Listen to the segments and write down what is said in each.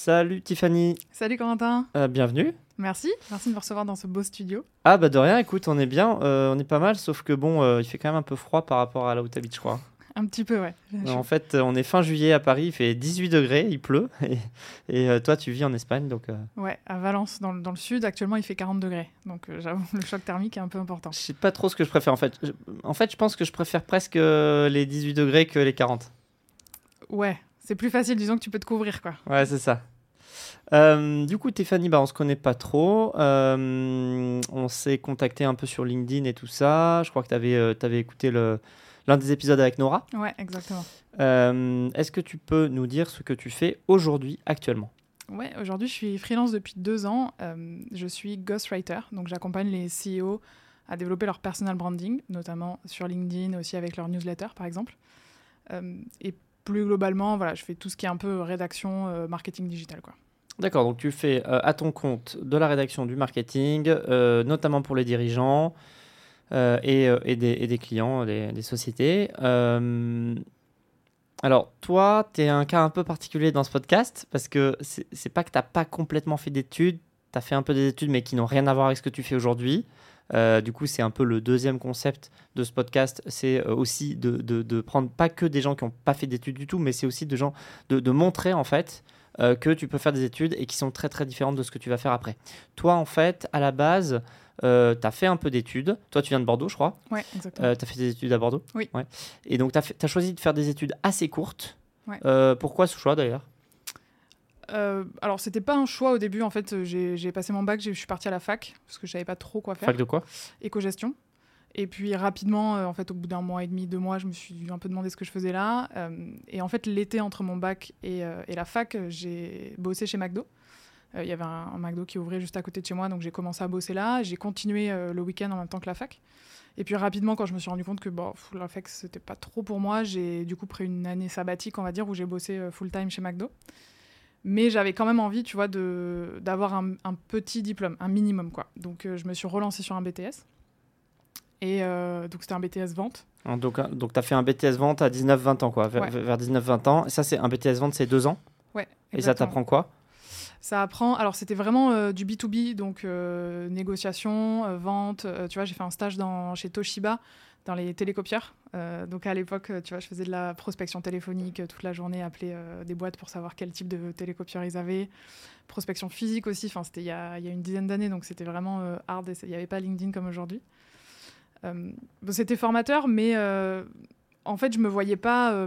Salut Tiffany, Salut Corentin, Euh, bienvenue. merci, merci de me recevoir dans ce beau studio. Ah bah de rien, écoute, on est bien, euh, on est pas mal, sauf que bon, euh, il fait quand même un peu froid par rapport à là où t'habites, je crois. Un petit peu, ouais. En fait, on est fin juillet à Paris, il fait 18 degrés, il pleut, et, et, toi tu vis en Espagne, donc Ouais, à Valence, dans, le- dans le sud, actuellement il fait 40 degrés. Donc j'avoue, le choc thermique est un peu important. je sais pas trop ce que je préfère en fait. Je- en fait, je pense que je préfère presque les 18 degrés que les 40. Ouais, c'est plus facile, disons que tu peux te couvrir, quoi. Ouais, c'est ça. Euh, du coup, Tiffany, bah, on se connaît pas trop. Euh, on s'est contacté un peu sur LinkedIn et tout ça. Je crois que tu avais, écouté le- l'un des épisodes avec Nora. Ouais, exactement. Euh, Est-ce que tu peux nous dire ce que tu fais aujourd'hui, actuellement? Ouais, aujourd'hui je suis freelance depuis deux ans. Euh, je suis ghostwriter, donc j'accompagne les CEO à développer leur personal branding, notamment sur LinkedIn, aussi avec leur newsletter par exemple. Euh, et plus globalement, voilà, je fais tout ce qui est un peu rédaction, euh, marketing digital, quoi. D'accord, donc tu fais euh, à ton compte de la rédaction du marketing, euh, notamment pour les dirigeants et, des, clients, des, des sociétés. Alors, toi, tu es un cas un peu particulier dans ce podcast parce que c'est pas que tu n'as pas complètement fait d'études, tu as fait un peu des études mais qui n'ont rien à voir avec ce que tu fais aujourd'hui. Euh, du coup, c'est un peu le deuxième concept de ce podcast, c'est euh, aussi de, de, de prendre pas que des gens qui n'ont pas fait d'études du tout, mais c'est aussi de, gens, de, de montrer en fait euh, que tu peux faire des études et qui sont très très différentes de ce que tu vas faire après. Toi, en fait, à la base, tu as fait un peu d'études. Toi, tu viens de Bordeaux, je crois. Ouais, exactement. tu as fait des études à Bordeaux Oui. Ouais. Et donc, tu as, choisi de faire des études assez courtes. Ouais. Euh, pourquoi ce choix d'ailleurs? Euh, alors, c'était pas un choix au début. En fait, j'ai passé mon bac, je suis partie à la fac parce que je savais pas trop quoi faire. Fac de quoi? Éco-gestion. Et puis rapidement, euh, en fait, au bout d'un mois et demi, deux mois, je me suis un peu demandé ce que je faisais là. Euh, et en fait, l'été entre mon bac et, euh, et la fac, j'ai bossé chez McDo. Il y avait un, un McDo qui ouvrait juste à côté de chez moi, donc j'ai commencé à bosser là. J'ai continué le week-end en même temps que la fac. Et puis rapidement, quand je me suis rendu compte que bon, la fac, c'était pas trop pour moi, j'ai du coup pris une année sabbatique, on va dire, où j'ai bossé full-time chez McDo. Mais j'avais quand même envie, tu vois, d'avoir un, un petit diplôme, un minimum, quoi. Donc euh, je me suis relancée sur un BTS. Et euh, donc c'était un BTS vente. Donc, donc tu as fait un BTS vente à 19-20 ans, quoi, vers, Ouais. vers 19-20 ans. Et ça, c'est un BTS vente, c'est deux ans? Ouais. Et ça t'apprend quoi? Ça apprend. Alors, c'était vraiment euh, du B2B, donc euh, négociation, euh, vente. Tu vois, j'ai fait un stage chez Toshiba, dans les télécopieurs. Donc, à l'époque, tu vois, je faisais de la prospection téléphonique toute la journée, appeler des boîtes pour savoir quel type de télécopieur ils avaient. Prospection physique aussi. Enfin, c'était il y a, une dizaine d'années, donc c'était vraiment hard. Il n'y avait pas LinkedIn comme aujourd'hui. C'était formateur, mais en fait, je me voyais pas.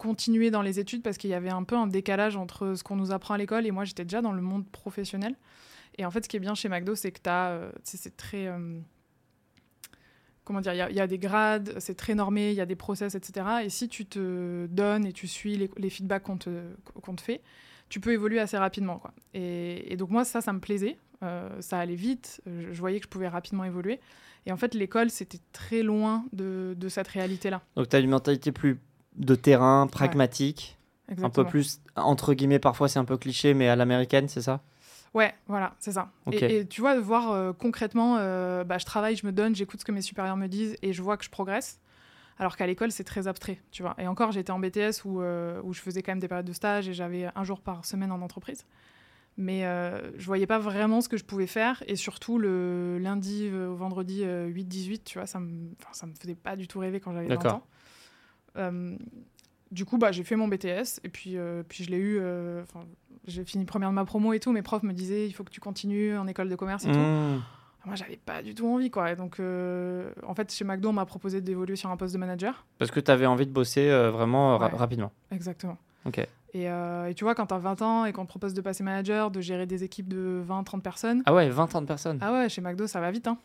Euh, continuer dans les études parce qu'il y avait un peu un décalage entre ce qu'on nous apprend à l'école et moi j'étais déjà dans le monde professionnel. Et en fait, ce qui est bien chez McDo, c'est que tu as. c'est très. euh, comment dire Il y a- des grades, c'est très normé, il y a des process, etc. Et si tu te donnes et tu suis les, les feedbacks qu'on te, te fait, tu peux évoluer assez rapidement. Quoi. Et, donc, moi, ça, ça me plaisait. Euh, ça allait vite. Je, je voyais que je pouvais rapidement évoluer. Et en fait, l'école, c'était très loin de, de cette réalité-là. Donc tu as une mentalité plus de terrain, pragmatique, un peu plus, entre guillemets, parfois c'est un peu cliché, mais à l'américaine, c'est ça? Ouais, voilà, c'est ça. Et, et tu vois, de voir euh, concrètement, euh, bah, je travaille, je me donne, j'écoute ce que mes supérieurs me disent et je vois que je progresse. Alors qu'à l'école, c'est très abstrait, tu vois. Et encore, j'étais en BTS où, euh, où je faisais quand même des périodes de stage et j'avais un jour par semaine en entreprise. Mais je voyais pas vraiment ce que je pouvais faire. Et surtout, le lundi au vendredi euh, 8-18, tu vois, ça me, ça me faisait pas du tout rêver quand j'avais 20 D'accord. ans. Euh, du coup, bah, j'ai fait mon BTS et puis, euh, puis je l'ai eu. euh, j'ai fini première de ma promo et tout. Mes profs me disaient il faut que tu continues en école de commerce et tout. Mmh. Moi, j'avais pas du tout envie, quoi. Et donc, euh, en fait, chez McDo, on m'a proposé d'évoluer sur un poste de manager. Parce que tu avais envie de bosser vraiment ra- Ouais. rapidement. Exactement. Ok. Et, et tu vois, quand t'as 20 ans et qu'on te propose de passer manager, de gérer des équipes de 20-30 personnes, Ah ouais, 20 ans de personnes. ah ouais, chez McDo, ça va vite, hein.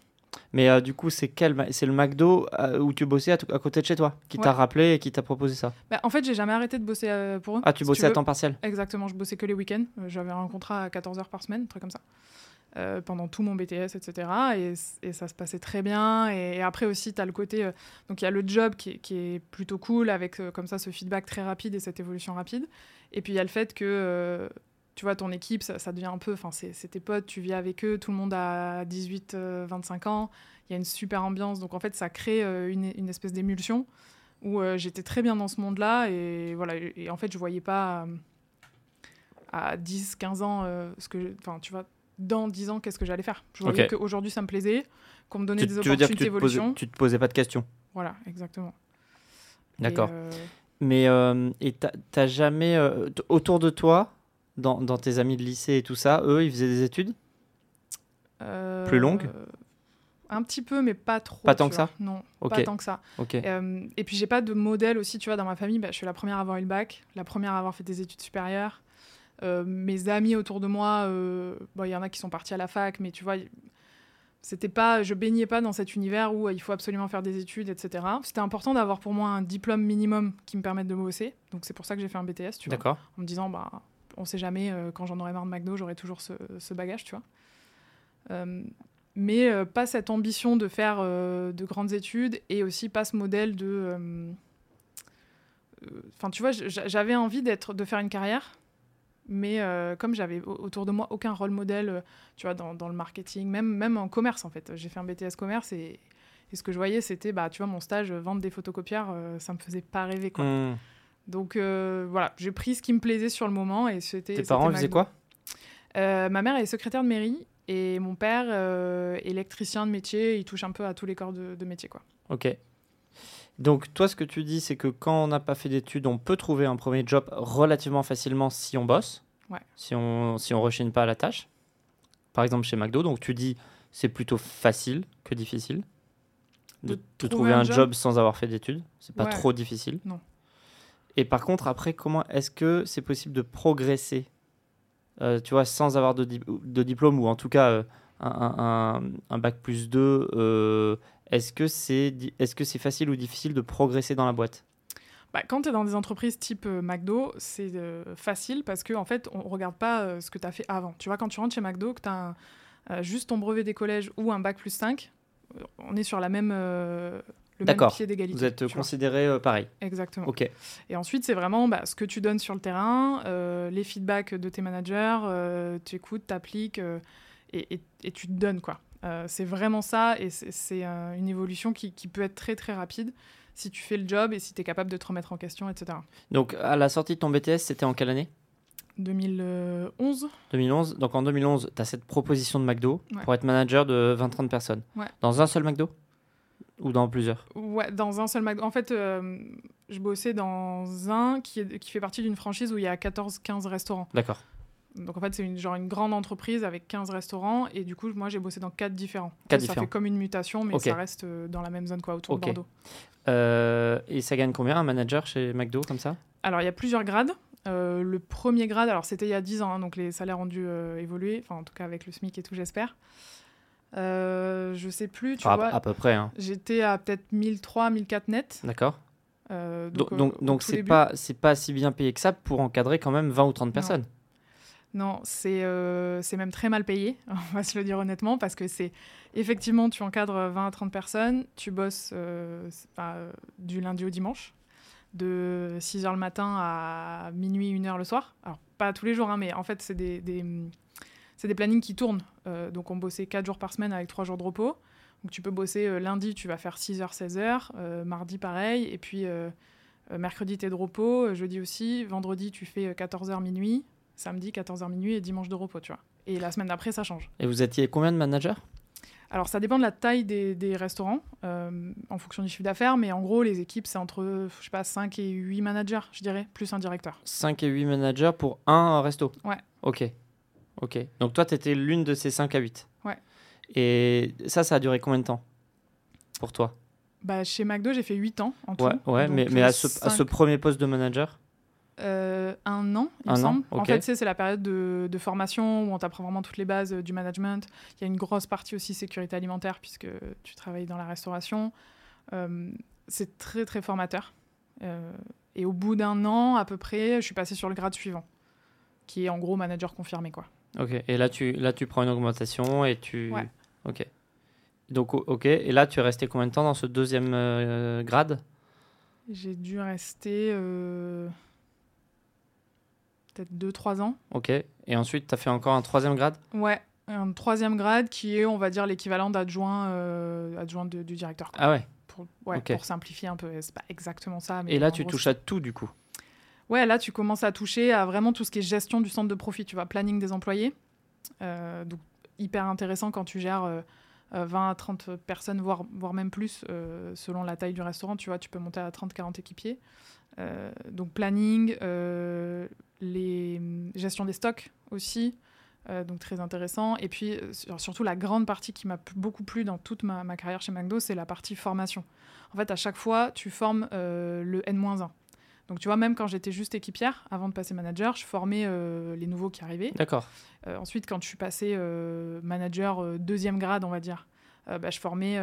Mais euh, du coup, c'est quel c'est le McDo euh, où tu bossais à, côté de chez toi qui t'a rappelé et qui t'a proposé ça? Bah, en fait, j'ai jamais arrêté de bosser euh, pour eux. Ah, tu si bossais à temps partiel? Exactement, je bossais que les week-ends. J'avais un contrat à 14 heures par semaine, un truc comme ça. Pendant tout mon BTS, etc. Et, ça se passait très bien. Et, et après aussi, tu as le côté... donc il y a le job qui est, qui est plutôt cool, avec comme ça ce feedback très rapide et cette évolution rapide. Et puis il y a le fait que, tu vois, ton équipe, ça, ça devient un peu... Enfin, c'est tes potes, tu vis avec eux, tout le monde a 18, euh, 25 ans. Il y a une super ambiance. Donc en fait, ça crée euh, une, une espèce d'émulsion où euh, j'étais très bien dans ce monde-là. Et voilà, et, et en fait, je voyais pas... euh, à 10, 15 ans, ce que, enfin, tu vois, dans 10 ans, qu'est-ce que j'allais faire. Je voyais Ok. qu'aujourd'hui, ça me plaisait, qu'on me donnait Tu, des tu veux dire que opportunités tu te, posais, d'évolution. tu te posais pas de questions. Voilà, exactement. D'accord. Mais et t'as jamais autour de toi, dans, dans tes amis de lycée et tout ça, eux, ils faisaient des études euh, Plus longue Un petit peu, mais pas trop. Pas tant que vois. ça Non, Ok. pas tant que ça. Ok. Euh, et puis j'ai pas de modèle aussi, tu vois, dans ma famille, bah, je suis la première à avoir eu le bac, la première à avoir fait des études supérieures. Euh, mes amis autour de moi, euh, bon, il y en a qui sont partis à la fac, mais tu vois, c'était pas, je baignais pas dans cet univers où il faut absolument faire des études, etc. C'était important d'avoir pour moi un diplôme minimum qui me permette de bosser, donc c'est pour ça que j'ai fait un BTS, tu vois, en me disant, bah, on sait jamais, euh, quand j'en aurai marre de McDo, j'aurai toujours ce, bagage, tu vois. Euh, mais euh, pas cette ambition de faire de grandes études et aussi pas ce modèle de. Enfin, tu vois, j'avais envie d'être, de faire une carrière, mais euh, comme j'avais au- autour de moi aucun rôle modèle, tu vois, dans, le marketing, même, même en commerce en fait. J'ai fait un BTS commerce et, ce que je voyais, c'était, bah, tu vois, mon stage, vendre des photocopieurs, euh, ça me faisait pas rêver quoi. Hmm. Donc euh, voilà, j'ai pris ce qui me plaisait sur le moment et c'était. Tes parents, faisaient quoi? Euh, ma mère est secrétaire de mairie et mon père euh, électricien de métier. Il touche un peu à tous les corps de, de métier. Quoi. Ok. Donc, toi, ce que tu dis, c'est que quand on n'a pas fait d'études, on peut trouver un premier job relativement facilement si on bosse, Ouais. si on si on rechigne pas à la tâche. Par exemple, chez McDo, donc tu dis c'est plutôt facile que difficile de, trouver trouver un un job job sans avoir fait d'études. C'est pas Ouais. trop difficile. Non. Et par contre, après, comment est-ce que c'est possible de progresser, euh, tu vois, sans avoir de, di- de diplôme ou en tout cas euh, un, bac plus 2 euh, Est-ce que c'est est-ce que c'est facile ou difficile de progresser dans la boîte? Bah, quand tu es dans des entreprises type McDo, c'est facile parce qu'en en fait, on regarde pas ce que tu as fait avant. Tu vois, quand tu rentres chez McDo, que tu as juste ton brevet des collèges ou un bac plus 5, euh, on est sur la même, le même D'accord. pied d'égalité. Vous êtes considéré euh, pareil. Exactement. Ok. Et ensuite, c'est vraiment bah, ce que tu donnes sur le terrain, euh, les feedbacks de tes managers, euh, tu écoutes, tu appliques et, et- et tu te donnes. quoi. C'est vraiment ça et c'est une évolution qui, qui peut être très très rapide si tu fais le job et si tu es capable de te remettre en question, etc. Donc à la sortie de ton BTS, c'était en quelle année? 2011 2011. Donc en 2011, tu as cette proposition de McDo Ouais. pour être manager de 20-30 personnes. Ouais. Dans un seul McDo? Ou dans plusieurs Ouais, dans un seul McDo. En fait, euh, je bossais dans un qui, est- qui fait partie d'une franchise où il y a 14-15 restaurants. D'accord. Donc en fait, c'est une, genre une grande entreprise avec 15 restaurants et du coup, moi j'ai bossé dans 4 différents. Quatre ça différents. fait comme une mutation, mais ça reste euh, dans la même zone, quoi, autour de Bordeaux. Euh, et ça gagne combien un manager chez McDo comme ça? Alors il y a plusieurs grades. Euh, le premier grade, alors c'était il y a 10 ans, hein, donc les salaires ont dû euh, évoluer, enfin en tout cas avec le SMIC et tout, j'espère. Euh, je sais plus, tu vois. à, peu près. hein. J'étais à peut-être 1003, 1004 net. D'accord. Euh, Donc euh, donc au donc c'est pas c'est pas si bien payé que ça pour encadrer quand même 20 ou 30 personnes. Non, c'est euh, c'est même très mal payé, on va se le dire honnêtement, parce que c'est effectivement, tu encadres 20 à 30 personnes, tu bosses euh, pas, euh, du lundi au dimanche, de 6h le matin à minuit, 1h le soir. Alors, pas tous les jours, hein, mais en fait, c'est des, des, c'est des plannings qui tournent. Euh, donc, on bossait 4 jours par semaine avec 3 jours de repos. Donc, tu peux bosser euh, lundi, tu vas faire 6h, 16h, euh, mardi, pareil, et puis mercredi, t'es de repos, jeudi aussi, vendredi, tu fais 14h minuit, samedi 14h minuit et dimanche de repos, tu vois. Et la semaine d'après, ça change. Et vous étiez combien de managers? Alors, ça dépend de la taille des, des restaurants, en fonction du chiffre d'affaires, mais en gros, les équipes, c'est entre, je sais pas, 5 et 8 managers, je dirais, plus un directeur. 5 et 8 managers pour un resto? Ouais. Ok. Ok. Donc toi, tu étais l'une de ces 5 à 8. Ouais. Et ça, ça a duré combien de temps pour toi? Bah, chez McDo, j'ai fait 8 ans en tout. Ouais, ouais Donc, mais, mais euh, à, ce, à ce cinq- premier poste de manager? Euh, un an, il Un me an, semble. En ok. fait, c'est la période de, de formation où on t'apprend vraiment toutes les bases euh, du management. Il y a une grosse partie aussi sécurité alimentaire puisque tu travailles dans la restauration. Euh, c'est très, très formateur. Et au bout d'un an, à peu près, je suis passée sur le grade suivant, qui est en gros manager confirmé, quoi. Ok. Et là, tu, là, tu prends une augmentation et tu. Ouais. Ok. Donc, ok. Et là, tu es resté combien de temps dans ce deuxième euh, grade? J'ai dû rester euh, peut-être 2-3 ans. Ok. Et ensuite, tu as fait encore un troisième grade? Ouais, un troisième grade qui est, on va dire, l'équivalent d'adjoint euh, adjoint du directeur. quoi. Ah ouais. Pour, ouais, Ok. pour simplifier un peu, c'est pas exactement ça. Mais Et là, tu gros, touches à tout du coup? Ouais, là, tu commences à toucher à vraiment tout ce qui est gestion du centre de profit, tu vois, planning des employés. Euh, donc, hyper intéressant quand tu gères euh, euh, 20 à 30 personnes, voire, voire même plus, euh, selon la taille du restaurant. Tu vois, tu peux monter à 30-40 équipiers. Euh, donc, planning, euh, les gestion des stocks aussi. euh, donc très intéressant. Et puis euh, sur- surtout la grande partie qui m'a beaucoup plu dans toute ma, ma carrière chez McDo, c'est la partie formation. En fait, à chaque fois, tu formes euh, le N-1. Donc tu vois, même quand j'étais juste équipière, avant de passer manager, je formais euh, les nouveaux qui arrivaient. D'accord. Euh, ensuite, quand je suis passée euh, manager deuxième grade, on va dire, bah, je formais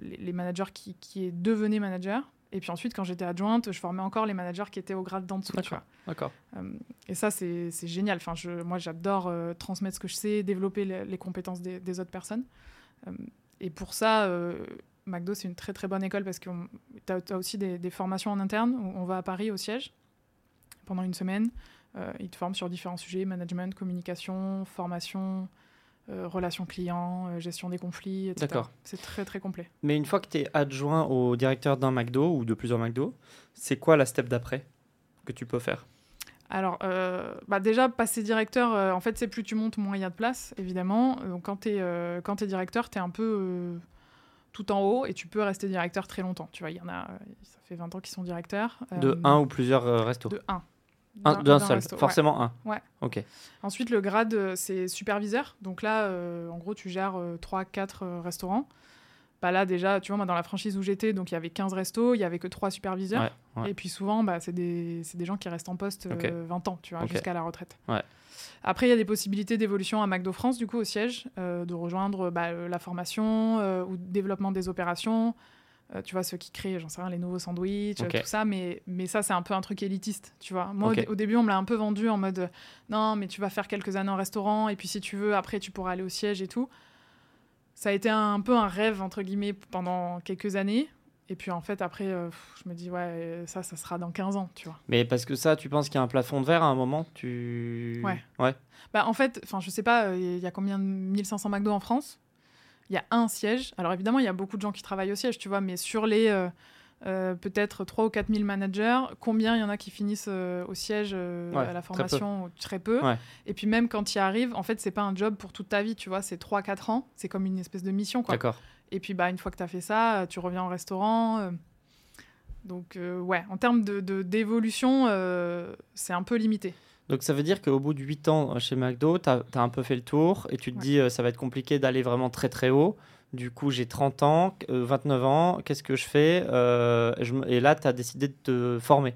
les, les managers qui, qui devenaient managers. Et puis ensuite, quand j'étais adjointe, je formais encore les managers qui étaient au grade d'en dessous. D'accord. D'accord. Et ça, c'est c'est génial. Enfin, je, moi, j'adore transmettre ce que je sais, développer les, les compétences des, des autres personnes. Et pour ça, McDo, c'est une très très bonne école parce que tu as, aussi des, des formations en interne. où On va à Paris au siège pendant une semaine. Euh, ils te forment sur différents sujets management, communication, formation, euh, relations clients, euh, gestion des conflits, etc. D'accord. C'est très très complet. Mais une fois que tu es adjoint au directeur d'un McDo ou de plusieurs McDo, c'est quoi la step d'après que tu peux faire? Alors, euh, bah déjà, passer directeur, euh, en fait, c'est plus tu montes, moins il y a de place, évidemment. Donc, quand tu es, es directeur, tu es un peu euh, tout en haut et tu peux rester directeur très longtemps. Tu vois, il y en a, euh, ça fait 20 ans qu'ils sont directeurs. De Euh, un ou plusieurs euh, restos? De un. Un- D'un seul, resto, ouais. forcément un. Ouais. Ok. Ensuite, le grade, euh, c'est superviseur. Donc là, euh, en gros, tu gères 3-4 restaurants. Bah là, déjà, tu vois, moi, dans la franchise où j'étais, donc il y avait 15 restos, il y avait que 3 superviseurs. Ouais, ouais. Et puis souvent, bah, c'est des, des gens qui restent en poste euh, Ok. 20 ans, tu vois, jusqu'à la retraite. Ouais. Après, il y a des possibilités d'évolution à McDo France, du coup, au siège, euh, de rejoindre bah, euh, la formation euh, ou le développement des opérations. Euh, tu vois, ceux qui créent, j'en sais rien, les nouveaux sandwichs, tout ça. Mais, mais ça, c'est un peu un truc élitiste, tu vois. Moi, au début, on me l'a un peu vendu en mode non, mais tu vas faire quelques années en restaurant, et puis si tu veux, après, tu pourras aller au siège et tout. Ça a été un, peu un rêve, entre guillemets, pendant quelques années. Et puis, en fait, après, euh, je me dis, ouais, ça, ça sera dans 15 ans, tu vois. Mais parce que ça, tu penses qu'il y a un plafond de verre à un moment tu... Ouais. Ouais. Bah, en fait, je sais pas, euh, il y a combien de 1500 McDo en France? Il y a un siège. Alors évidemment, il y a beaucoup de gens qui travaillent au siège, tu vois, mais sur les euh, euh, peut-être 3 ou 4000 managers, combien il y en a qui finissent euh, au siège euh, Ouais, à la très peu. formation Très peu. Ouais. Et puis même quand tu y arrives, en fait, c'est pas un job pour toute ta vie, tu vois, c'est 3-4 ans. C'est comme une espèce de mission. D'accord. Et puis, bah, une fois que tu as fait ça, tu reviens au restaurant. Donc, ouais, en termes d'évolution, de, d'évolution, c'est un peu limité. Donc ça veut dire qu'au bout de 8 ans chez McDo, tu as, un peu fait le tour et tu te Ouais. dis ça va être compliqué d'aller vraiment très très haut. Du coup, j'ai 30 ans, euh, 29 ans, qu'est-ce que je fais Euh, je Et là, tu as décidé de te former.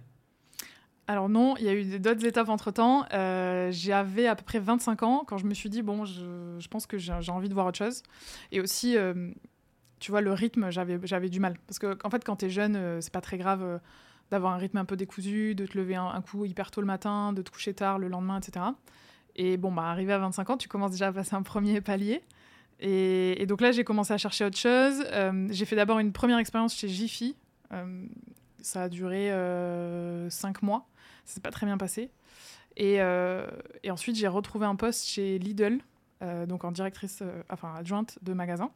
Alors non, il y a eu d'autres étapes entre-temps. Euh, J'avais à peu près 25 ans quand je me suis dit, bon, je, pense que j'ai envie de voir autre chose. Et aussi, euh, tu vois, le rythme, j'avais du mal. Parce que en fait, quand tu es jeune, euh, c'est pas très grave euh, d'avoir un rythme un peu décousu, de te lever un, un coup hyper tôt le matin, de te coucher tard le lendemain, etc. Et bon, bah, arrivé à 25 ans, tu commences déjà à passer un premier palier. Et, donc là, j'ai commencé à chercher autre chose. Euh, j'ai fait d'abord une première expérience chez Jiffy. Euh, ça a duré 5 mois. Ça s'est pas très bien passé. Et, euh, et ensuite, j'ai retrouvé un poste chez Lidl, euh, donc en directrice, euh, enfin adjointe de magasin.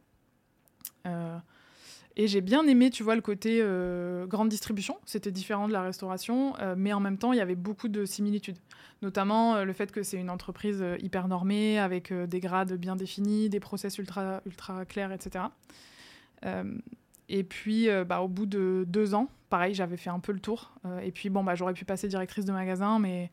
Et j'ai bien aimé, tu vois, le côté euh, grande distribution. C'était différent de la restauration, euh, mais en même temps, il y avait beaucoup de similitudes. Notamment euh, le fait que c'est une entreprise hyper normée, avec des grades bien définis, des process ultra, ultra clairs, etc. Et puis, bah, au bout de deux ans, pareil, j'avais fait un peu le tour. Et puis, bon, bah, j'aurais pu passer directrice de magasin, mais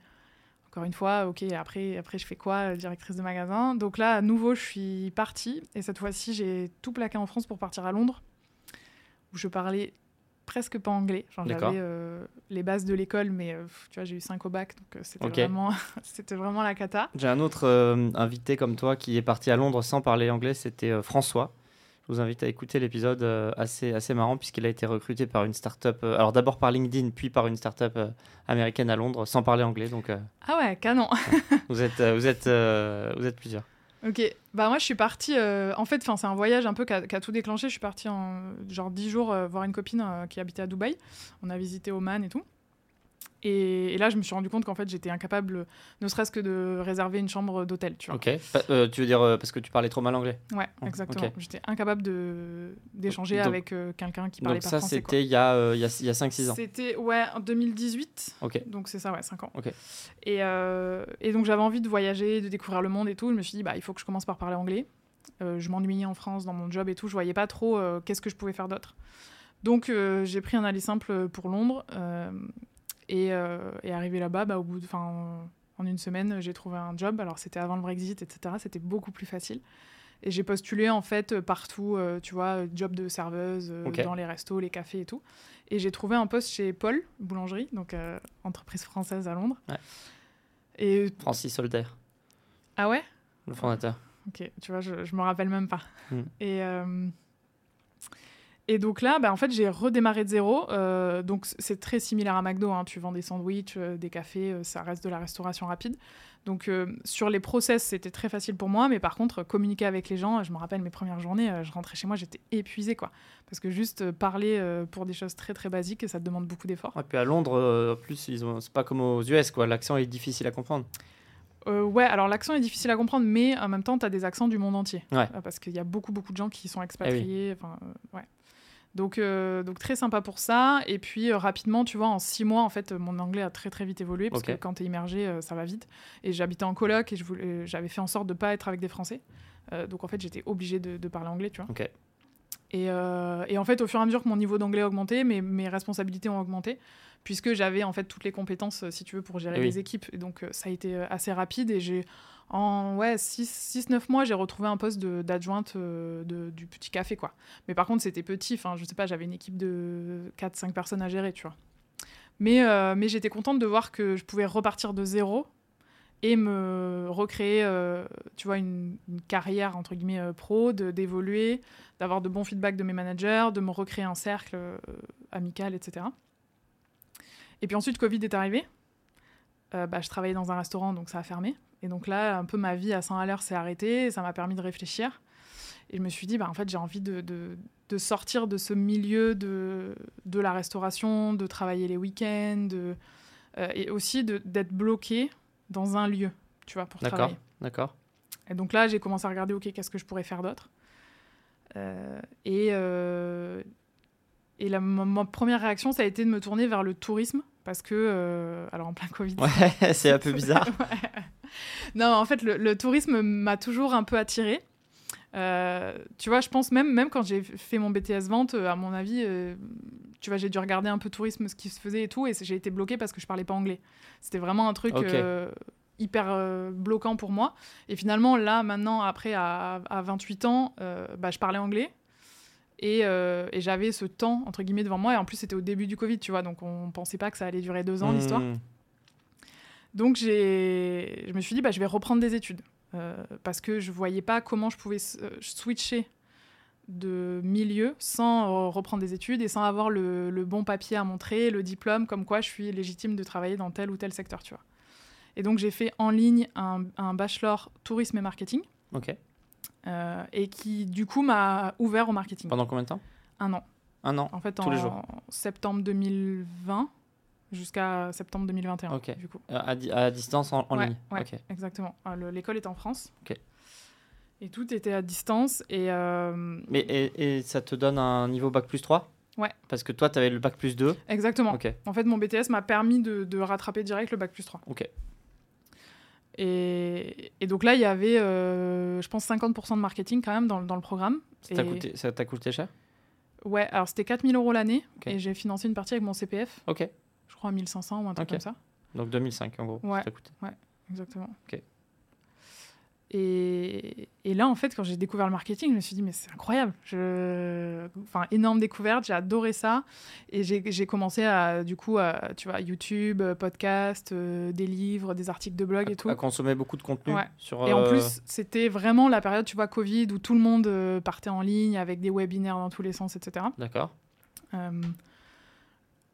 encore une fois, ok, après, après je fais quoi, directrice de magasin? Donc là, à nouveau, je suis partie. Et cette fois-ci, j'ai tout plaqué en France pour partir à Londres, où je parlais presque pas anglais. Enfin, j'avais euh, les bases de l'école, mais euh, tu vois, j'ai eu 5 au bac, donc euh, c'était vraiment, c'était vraiment la cata. J'ai un autre euh, invité comme toi qui est parti à Londres sans parler anglais, c'était François. Je vous invite à écouter l'épisode assez, assez marrant puisqu'il a été recruté par une start-up, alors d'abord par LinkedIn, puis par une start-up américaine à Londres sans parler anglais. Donc Ah ouais, canon vous, êtes, vous, êtes, vous êtes plusieurs. Ok, bah moi je suis partie. euh, en fait, c'est un voyage un peu qui a, qui a tout déclenché. Je suis partie en genre 10 jours euh, voir une copine euh, qui habitait à Dubaï. On a visité Oman et tout. Et, là, je me suis rendu compte qu'en fait, j'étais incapable, ne serait-ce que de réserver une chambre d'hôtel, tu vois. Ok. Euh, tu veux dire euh, parce que tu parlais trop mal anglais Ouais, oh, exactement. J'étais incapable d'échanger avec euh, quelqu'un qui parlait pas français. Donc ça, c'était il y a, il y a, 5-6 ans C'était, ouais, en 2018. Ok. Donc c'est ça, ouais, 5 ans. Ok. Et, et donc j'avais envie de voyager, de découvrir le monde et tout. Je me suis dit, bah, il faut que je commence par parler anglais. je m'ennuyais en France dans mon job et tout. Je voyais pas trop qu'est-ce que je pouvais faire d'autre. Donc j'ai pris un aller simple pour Londres. Et, euh, arrivé là-bas, bah, au bout de, en, en une semaine, j'ai trouvé un job. Alors c'était avant le Brexit, etc. C'était beaucoup plus facile. Et j'ai postulé en fait partout, euh, tu vois, job de serveuse euh, dans les restos, les cafés et tout. Et j'ai trouvé un poste chez Paul Boulangerie, donc euh, entreprise française à Londres. Ouais. Et Francis Solter. Ah ouais? Le fondateur. Ok, tu vois, je, je me rappelle même pas. Hmm. Et et donc là, bah, en fait, j'ai redémarré de zéro. Euh, donc c'est très similaire à McDo. Hein. Tu vends des sandwichs, euh, des cafés, euh, ça reste de la restauration rapide. Donc sur les process, c'était très facile pour moi. Mais par contre, communiquer avec les gens, je me rappelle mes premières journées, je rentrais chez moi, j'étais épuisée. quoi. Parce que juste parler pour des choses très très basiques, ça te demande beaucoup d'efforts. Et puis à Londres, en plus, ils ont... c'est pas comme aux US, quoi. L'accent est difficile à comprendre. ouais, alors l'accent est difficile à comprendre, mais en même temps, tu as des accents du monde entier. Ouais. Parce qu'il y a beaucoup, beaucoup de gens qui sont expatriés. Eh ouais. Donc, euh, donc très sympa pour ça. Et puis euh, rapidement, tu vois, en six mois, en fait, mon anglais a très très vite évolué parce que quand tu es immergé, euh, ça va vite. Et j'habitais en coloc et j'avais fait en sorte de pas être avec des Français. donc en fait, j'étais obligée de, parler anglais, tu vois. Et, et, en fait, au fur et à mesure que mon niveau d'anglais a augmenté, mes, mes responsabilités ont augmenté puisque j'avais en fait toutes les compétences, si tu veux, pour gérer les équipes. Et donc ça a été assez rapide et j'ai en ouais, 6-9 mois, j'ai retrouvé un poste d'adjointe euh, du petit café. quoi. Mais par contre, c'était petit. Enfin, je sais pas, j'avais une équipe de 4-5 personnes à gérer, tu vois. Mais, euh, mais j'étais contente de voir que je pouvais repartir de zéro et me recréer, euh, tu vois, une, carrière, entre guillemets, pro, d'évoluer, d'avoir de bons feedbacks de mes managers, de me recréer un cercle amical, etc. Et puis ensuite, Covid est arrivé. Bah, je travaillais dans un restaurant, donc ça a fermé. Et donc là, un peu ma vie à 100 à l'heure s'est arrêtée, ça m'a permis de réfléchir. Et je me suis dit, bah, en fait, j'ai envie de, de, sortir de ce milieu de, de la restauration, de travailler les week-ends, euh, et aussi d'être bloqué dans un lieu, tu vois, pour travailler. D'accord. Et donc là, j'ai commencé à regarder, OK, qu'est-ce que je pourrais faire d'autre? Euh, Et, euh, et la, ma, première réaction, ça a été de me tourner vers le tourisme, parce que, alors en plein Covid. Ouais, c'est un peu bizarre. ouais non, en fait, le, tourisme m'a toujours un peu attiré. Euh, tu vois, je pense même, même quand j'ai fait mon BTS vente, euh, à mon avis, euh, tu vois, j'ai dû regarder un peu tourisme, ce qui se faisait et tout, et j'ai été bloquée parce que je parlais pas anglais. C'était vraiment un truc hyper bloquant pour moi. Et finalement, là, maintenant, après, à, 28 ans, bah, je parlais anglais. Et, j'avais ce temps, entre guillemets, devant moi. Et en plus, c'était au début du Covid, tu vois, donc on pensait pas que ça allait durer deux ans, l'histoire. Hmm. Donc je me suis dit, bah, je vais reprendre des études. Euh, parce que je voyais pas comment je pouvais euh, switcher de milieu sans reprendre des études et sans avoir le, bon papier à montrer, le diplôme, comme quoi je suis légitime de travailler dans tel ou tel secteur, tu vois. Et donc j'ai fait en ligne un, bachelor tourisme et marketing. Ok. Euh, et qui du coup m'a ouvert au marketing. Pendant combien de temps? Un an. Un an. En fait, Tous en les jours. septembre 2020 jusqu'à septembre 2021. Du coup. Euh, à, distance en, ligne. Ouais, exactement. Ah, l'école est en France. Ok. Et tout était à distance. Et, euh, Mais, et, ça te donne un niveau bac plus 3 Ouais. Parce que toi, tu avais le bac plus 2. Exactement. Ok. En fait, mon BTS m'a permis de, de, rattraper direct le bac plus 3. Ok. Et, et donc là, il y avait, euh, je pense, 50% de marketing quand même dans, dans le programme. Ça t'a coûté, coûté, cher? Ouais, alors c'était 4000 euros l'année et j'ai financé une partie avec mon CPF. Ok je crois, 1500 ou un truc comme ça. Donc 2005 en gros. Ouais, ça coûte. ouais exactement. Ok. Et, et, là, en fait, quand j'ai découvert le marketing, je me suis dit, mais c'est incroyable. Je... Enfin, énorme découverte, j'ai adoré ça. Et j'ai commencé à, du coup, à, tu vois, YouTube, podcast, euh, des livres, des articles de blog et tout. À consommer beaucoup de contenu. Ouais. Sur, Et en euh, plus, c'était vraiment la période, tu vois, Covid, où tout le monde euh, partait en ligne avec des webinaires dans tous les sens, etc. D'accord.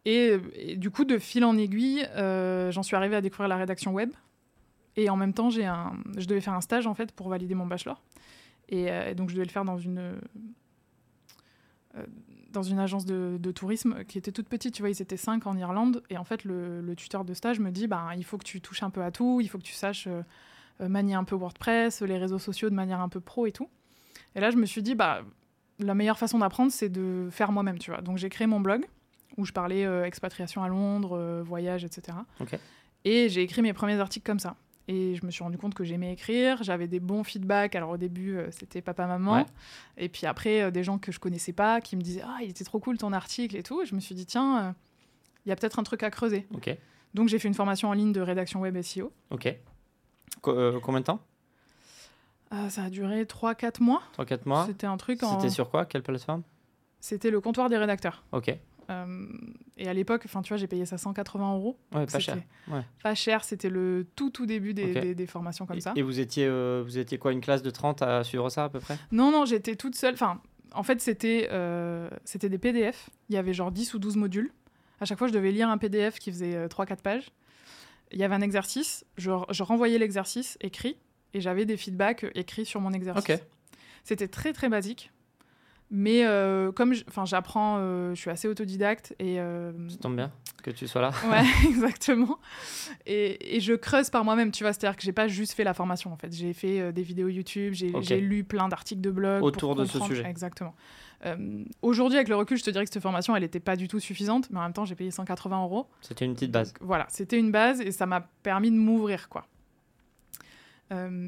Et, du coup, de fil en aiguille, euh, j'en suis arrivée à découvrir la rédaction web. Et en même temps, j'ai un, je devais faire un stage en fait pour valider mon bachelor. Et, euh, donc, je devais le faire dans une, euh, dans une agence de, de tourisme qui était toute petite, tu vois, ils étaient cinq en Irlande. Et en fait, le, le tuteur de stage me dit, bah, il faut que tu touches un peu à tout, il faut que tu saches euh, manier un peu WordPress, les réseaux sociaux de manière un peu pro et tout. Et là, je me suis dit, bah, la meilleure façon d'apprendre, c'est de faire moi-même, tu vois. Donc j'ai créé mon blog où je parlais expatriation à Londres, voyage, etc. Et j'ai écrit mes premiers articles comme ça. Et je me suis rendu compte que j'aimais écrire, j'avais des bons feedbacks. Alors au début, euh, c'était papa-maman. Ouais. Et puis après, euh, des gens que je connaissais pas qui me disaient Ah, il était trop cool ton article et tout. Et je me suis dit Tiens, euh, il y a peut-être un truc à creuser. Donc j'ai fait une formation en ligne de rédaction web SEO. Ok. Co- combien de temps? Ça a duré 3-4 mois. 3-4 mois C'était un truc en. C'était sur quoi? Quelle plateforme? C'était le comptoir des rédacteurs. Ok. Euh, et à l'époque, enfin, tu vois, j'ai payé ça 180 euros. Ouais, pas cher. Ouais. Pas cher, c'était le tout tout début des, Ok. des- des formations comme Et- ça. Et vous étiez, euh, vous étiez quoi, une classe de 30 à suivre ça à peu près? Non, non, j'étais toute seule. Enfin, en fait, c'était euh, c'était des PDF. Il y avait genre 10 ou 12 modules. À chaque fois, je devais lire un PDF qui faisait euh, 3-4 pages. Il y avait un exercice. Je, je renvoyais l'exercice écrit et j'avais des feedbacks écrits sur mon exercice. Ok. C'était très, très basique. Mais euh, comme j'apprends, euh, je suis assez autodidacte et euh, Ça tombe bien que tu sois là. Ouais, exactement. Et, et je creuse par moi-même, tu vois. C'est-à-dire que j'ai pas juste fait la formation, en fait. J'ai fait euh, des vidéos YouTube, j'ai lu plein d'articles de blog. Autour de ce sujet. Exactement. Euh, Aujourd'hui, avec le recul, je te dirais que cette formation, elle était pas du tout suffisante, mais en même temps, j'ai payé 180 euros. C'était une petite base. Donc, voilà, c'était une base et ça m'a permis de m'ouvrir, quoi.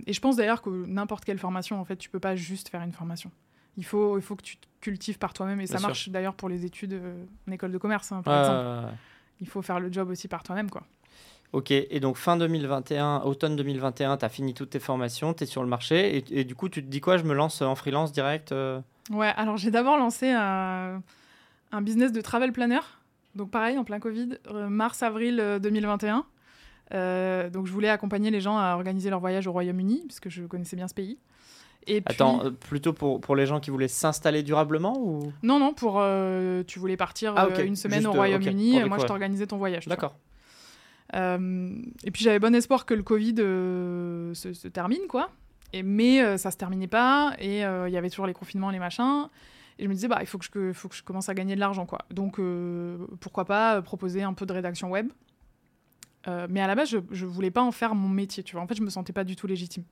Et je pense d'ailleurs que n'importe quelle formation, en fait, tu peux pas juste faire une formation. Il faut, il faut que tu te cultives par toi-même et ça sûr. marche d'ailleurs pour les études euh, en école de commerce, hein, par exemple. ouais, ouais. Il faut faire le job aussi par toi-même, quoi. Ok, et donc fin 2021, automne 2021, tu as fini toutes tes formations, tu es sur le marché, et, et du coup, tu te dis quoi? Je me lance en freelance direct euh? Ouais, alors j'ai d'abord lancé un, un business de travel planner. Donc pareil, en plein Covid, euh, mars-avril euh, 2021. Euh, donc je voulais accompagner les gens à organiser leur voyage au Royaume-Uni, puisque je connaissais bien ce pays. Et Attends, euh, plutôt pour, pour les gens qui voulaient s'installer durablement ou? Non, non, pour... euh, tu voulais partir Ah, euh, une semaine juste, au Royaume-Uni, moi je t'organisais ton voyage. D'accord. Euh, et puis j'avais bon espoir que le Covid euh, se, se termine, quoi. Et, mais ça se terminait pas, et il y avait toujours les confinements, les machins. Et je me disais, bah, il faut que je, faut que je commence à gagner de l'argent, quoi. Donc pourquoi pas proposer un peu de rédaction web. Mais à la base, je, je voulais pas en faire mon métier, tu vois. En fait, je me sentais pas du tout légitime.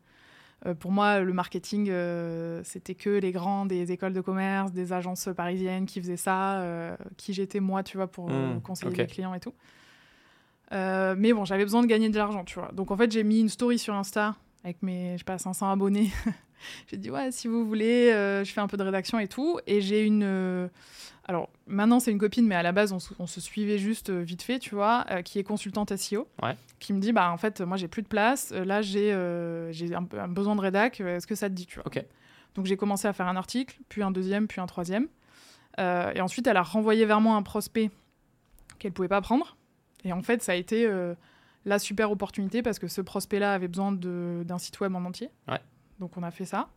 Euh, pour moi, le marketing, euh, c'était que les grands des écoles de commerce, des agences parisiennes qui faisaient ça, euh, qui j'étais moi, tu vois, pour Hmm, conseiller les clients et tout. Mais bon, j'avais besoin de gagner de l'argent, tu vois. Donc en fait, j'ai mis une story sur Insta avec mes, je sais pas, 500 abonnés. j'ai dit, ouais, si vous voulez, euh, je fais un peu de rédaction et tout. Et j'ai une. euh, alors maintenant, c'est une copine, mais à la base, on, se- on se suivait juste euh, vite fait, tu vois, qui est consultante SEO. Ouais. Qui me dit, bah en fait, moi, j'ai plus de place. Là, j'ai j'ai un, besoin de rédac. Est-ce que ça te dit, tu vois? Donc j'ai commencé à faire un article, puis un deuxième, puis un troisième. Et ensuite, elle a renvoyé vers moi un prospect qu'elle pouvait pas prendre. Et en fait, ça a été la super opportunité parce que ce prospect-là avait besoin d'un site web en entier. Ouais. Donc on a fait ça.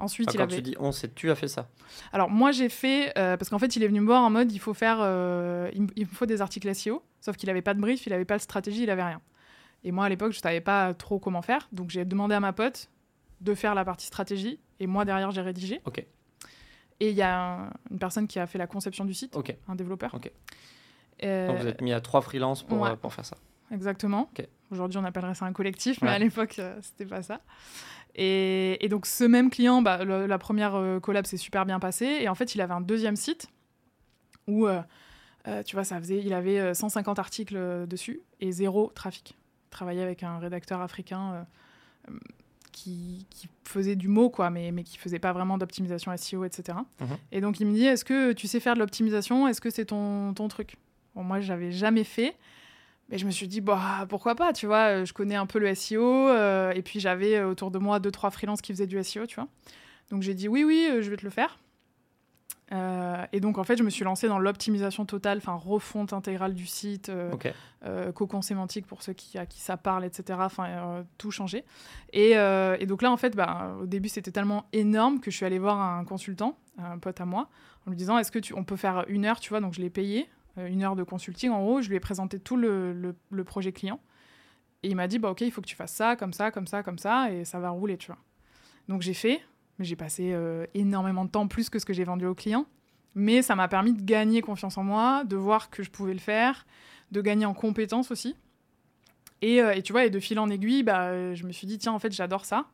Ensuite, Enfin, il quand avait. tu dis on, c'est tu as fait ça. Alors moi j'ai fait euh, parce qu'en fait il est venu me voir en mode il faut faire euh, il, me- faut des articles SEO sauf qu'il avait pas de brief il avait pas de stratégie il avait rien et moi à l'époque je savais pas trop comment faire donc j'ai demandé à ma pote de faire la partie stratégie et moi derrière j'ai rédigé Ok. et il y a un- une personne qui a fait la conception du site Ok. un développeur Ok. Euh, Donc vous êtes mis à trois freelances pour, ouais. pour faire ça. Exactement. Aujourd'hui, on appellerait ça un collectif, mais à l'époque, euh, c'était pas ça. Et, et donc, ce même client, bah, le- la première euh, collab s'est super bien passée. Et en fait, il avait un deuxième site où, euh, euh, tu vois, ça faisait, il avait euh, 150 articles dessus et zéro trafic. Il travaillait avec un rédacteur africain qui, qui faisait du mot, quoi, mais, mais qui faisait pas vraiment d'optimisation SEO, etc. Mhm. Et donc, il me dit Est-ce que tu sais faire de l'optimisation? Est-ce que c'est ton, ton truc? Bon, moi, j'avais jamais fait. Mais je me suis dit, bah, pourquoi pas, tu vois, euh, je connais un peu le SEO, euh, et puis j'avais euh, autour de moi deux, trois freelances qui faisaient du SEO, tu vois. Donc j'ai dit, oui, oui, euh, je vais te le faire. Euh, et donc, en fait, je me suis lancée dans l'optimisation totale, enfin, refonte intégrale du site, cocon sémantique pour ceux qui, à qui ça parle, etc. Enfin, tout changer. Et, et donc là, en fait, bah, au début, c'était tellement énorme que je suis allée voir un consultant, un pote à moi, en lui disant, est-ce que tu, on peut faire une heure, tu vois Donc je l'ai payé, une heure de consulting. En gros, je lui ai présenté tout le, le- le projet client. Et il m'a dit, bah ok, il faut que tu fasses ça, comme ça, comme ça, comme ça, et ça va rouler, tu vois. Donc j'ai fait, mais j'ai passé euh, énormément de temps, plus que ce que j'ai vendu au client. Mais ça m'a permis de gagner confiance en moi, de voir que je pouvais le faire, de gagner en compétences aussi. Et, euh, et tu vois, et de fil en aiguille, bah, je me suis dit, tiens, en fait, j'adore ça.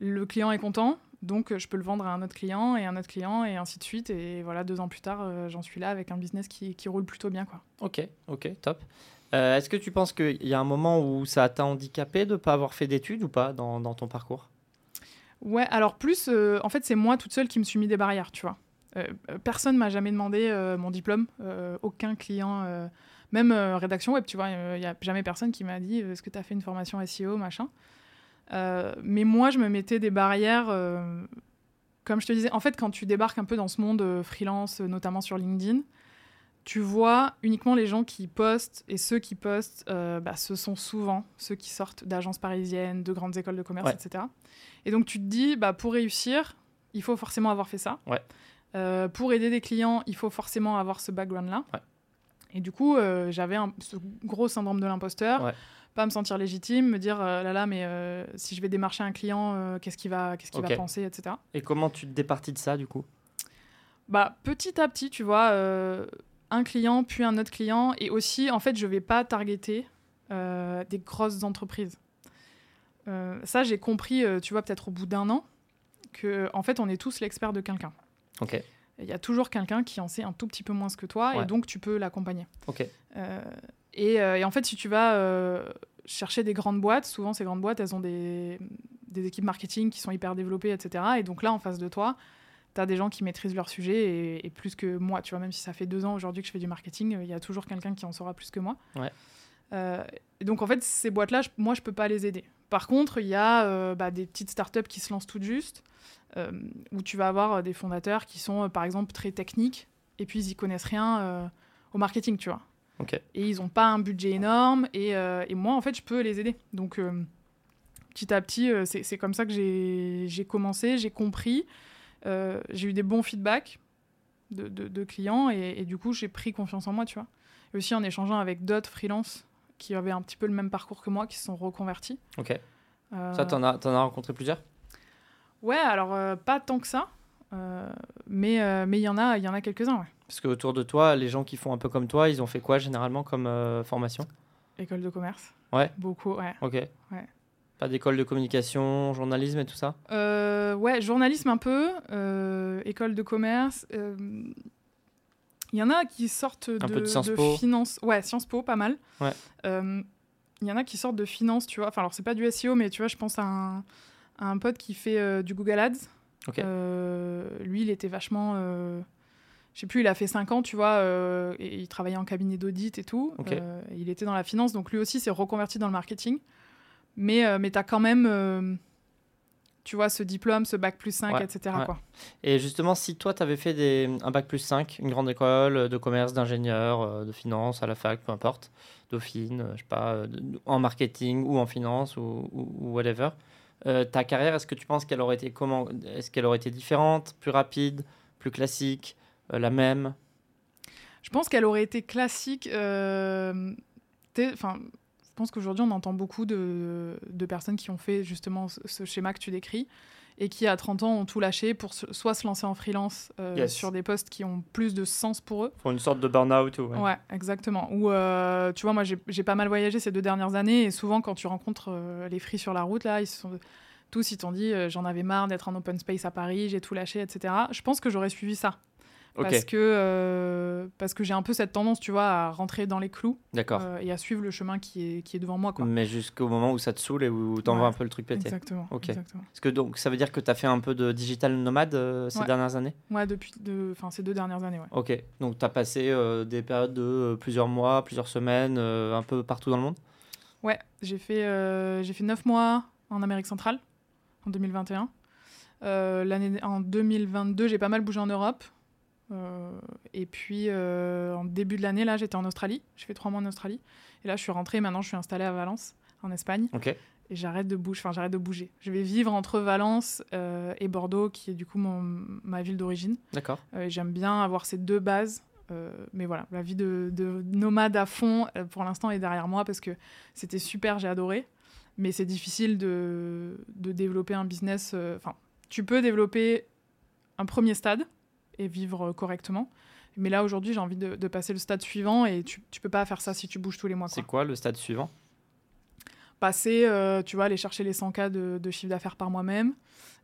Le client est content, donc euh, je peux le vendre à un autre client et un autre client et ainsi de suite. Et voilà, deux ans plus tard, euh, j'en suis là avec un business qui, qui, roule plutôt bien. Quoi. Ok, ok, top. Euh, Est-ce que tu penses qu'il y a un moment où ça t'a handicapé de ne pas avoir fait d'études ou pas dans, dans, ton parcours? Ouais, alors plus, euh, en fait, c'est moi toute seule qui me suis mis des barrières, tu vois. Personne m'a jamais demandé mon diplôme, aucun client, même rédaction web, tu vois. Il n'y a jamais personne qui m'a dit est-ce que tu as fait une formation SEO, machin? Mais moi, je me mettais des barrières. comme je te disais, en fait, quand tu débarques un peu dans ce monde freelance, notamment sur LinkedIn, tu vois uniquement les gens qui postent, et ceux qui postent, euh, bah, ce sont souvent ceux qui sortent d'agences parisiennes, de grandes écoles de commerce, Ouais. etc. Et donc tu te dis, bah, pour réussir, il faut forcément avoir fait ça. Ouais. Euh, pour aider des clients, il faut forcément avoir ce background-là. Ouais. Et du coup, euh, j'avais ce gros syndrome de l'imposteur. Pas me sentir légitime, me dire, euh, là là, mais euh, si je vais démarcher un client, euh, qu'est-ce qu'il va, qu'est-ce qu'il va penser, etc. Et comment tu te départis de ça du coup? Bah, petit à petit, tu vois, un client, puis un autre client. Et aussi, en fait, je vais pas targeter des grosses entreprises. Ça, j'ai compris, tu vois, peut-être au bout d'un an, que en fait, on est tous l'expert de quelqu'un. Ok, Il y a toujours quelqu'un qui en sait un tout petit peu moins que toi, Ouais. et donc tu peux l'accompagner. ok, et, euh, et en fait, si tu vas euh, chercher des grandes boîtes, souvent ces grandes boîtes, elles ont des, des équipes marketing qui sont hyper développées, etc. Et donc là, en face de toi, tu as des gens qui maîtrisent leur sujet et, et plus que moi. Tu vois, même si ça fait deux ans aujourd'hui que je fais du marketing, il y a toujours quelqu'un qui en saura plus que moi. Ouais. Euh, et donc en fait, ces boîtes-là, je- moi, je peux pas les aider. Par contre, il y a euh, bah, des petites startups qui se lancent toutes juste, où tu vas avoir des fondateurs qui sont, par exemple, très techniques, et puis ils y connaissent rien au marketing, tu vois et ils n'ont pas un budget énorme et, euh, et moi en fait je peux les aider. Donc euh, petit à petit euh, c'est c'est comme ça que j'ai j'ai commencé j'ai compris euh, j'ai eu des bons feedbacks de, de- de clients et, et du coup j'ai pris confiance en moi tu vois. Et aussi en échangeant avec d'autres freelances qui avaient un petit peu le même parcours que moi qui se sont reconvertis. Ok. Ça, t'en as, t'en as rencontré plusieurs? Ouais alors pas tant que ça mais euh, mais il y en a il y en a quelques uns ouais. Parce que autour de toi, les gens qui font un peu comme toi, ils ont fait quoi généralement comme euh, formation? École de commerce Ouais. beaucoup ouais Ok. Ouais. Pas d'école de communication, journalisme et tout ça? Euh, ouais, journalisme un peu, euh, école de commerce. euh, Il y en a qui sortent de, peu de Sciences Po. finance. Ouais, Sciences Po, pas mal. Ouais. Euh, Il y en a qui sortent de finance, tu vois. Enfin, alors, c'est pas du SEO, mais tu vois, je pense à un, à un pote qui fait euh, du Google Ads. Euh, lui, il était vachement. euh, je sais plus, il a fait 5 ans, tu vois, euh, et il travaillait en cabinet d'audit et tout. Il était dans la finance, donc lui aussi s'est reconverti dans le marketing. Mais, mais tu as quand même, tu vois, ce diplôme, ce bac plus 5, Ouais, etc. ouais. Quoi. Et justement, si toi, tu avais fait des, un bac plus 5, une grande école de commerce, d'ingénieur, de finance, à la fac, peu importe, Dauphine, je sais pas, en marketing ou en finance ou, ou- ou whatever, euh, ta carrière, est-ce que tu penses qu'elle aurait été comment Est-ce qu'elle aurait été différente, plus rapide, plus classique, euh, la même? Je pense qu'elle aurait été classique. euh, je pense qu'aujourd'hui, on entend beaucoup de, personnes qui ont fait justement ce schéma que tu décris et qui, à 30 ans, ont tout lâché pour se- soit se lancer en freelance euh, Yes. sur des postes qui ont plus de sens pour eux. Pour une sorte de burn-out ou Ouais, exactement. Ou, euh, tu vois, moi, j'ai pas mal voyagé ces deux dernières années et souvent, quand tu rencontres euh, les fris sur la route, là, ils se sont tous, ils t'ont dit, j'en avais marre d'être en open space à Paris, j'ai tout lâché, etc. Je pense que j'aurais suivi ça. Parce que, euh, parce que j'ai un peu cette tendance, tu vois, à rentrer dans les clous euh, et à suivre le chemin qui est, qui est devant moi, quoi. Mais jusqu'au moment où ça te saoule et où t'envoies Ouais. un peu le truc péter. Exactement. Ok. exactement. Parce que donc, ça veut dire que tu as fait un peu de digital nomade euh, ces Ouais. dernières années? Ouais, depuis de, enfin, ces deux dernières années, ouais. Ok, donc tu as passé des périodes de plusieurs mois, plusieurs semaines, un peu partout dans le monde? Ouais, j'ai fait, j'ai fait 9 mois en Amérique centrale, en 2021. Euh, l'année, en 2022, j'ai pas mal bougé en Europe. Euh, et puis, euh, en début de l'année, là, j'étais en Australie. J'ai fait 3 mois en Australie. Et là, je suis rentrée. Maintenant, je suis installée à Valence, en Espagne. Ok, Et j'arrête de bouger. Enfin, j'arrête de bouger. Je vais vivre entre Valence euh, et Bordeaux, qui est du coup mon, ma ville d'origine. d'accord. Euh, J'aime bien avoir ces deux bases. Euh, mais voilà, la vie de, de nomade à fond, pour l'instant, est derrière moi parce que c'était super, j'ai adoré. Mais c'est difficile de, de développer un business. Enfin, tu peux développer un premier stade et vivre correctement. Mais là, aujourd'hui, j'ai envie de, de passer le stade suivant et tu, tu peux pas faire ça si tu bouges tous les mois. C'est quoi. le stade suivant? Passer, euh, tu vois, aller chercher les 100K de, de chiffre d'affaires par moi-même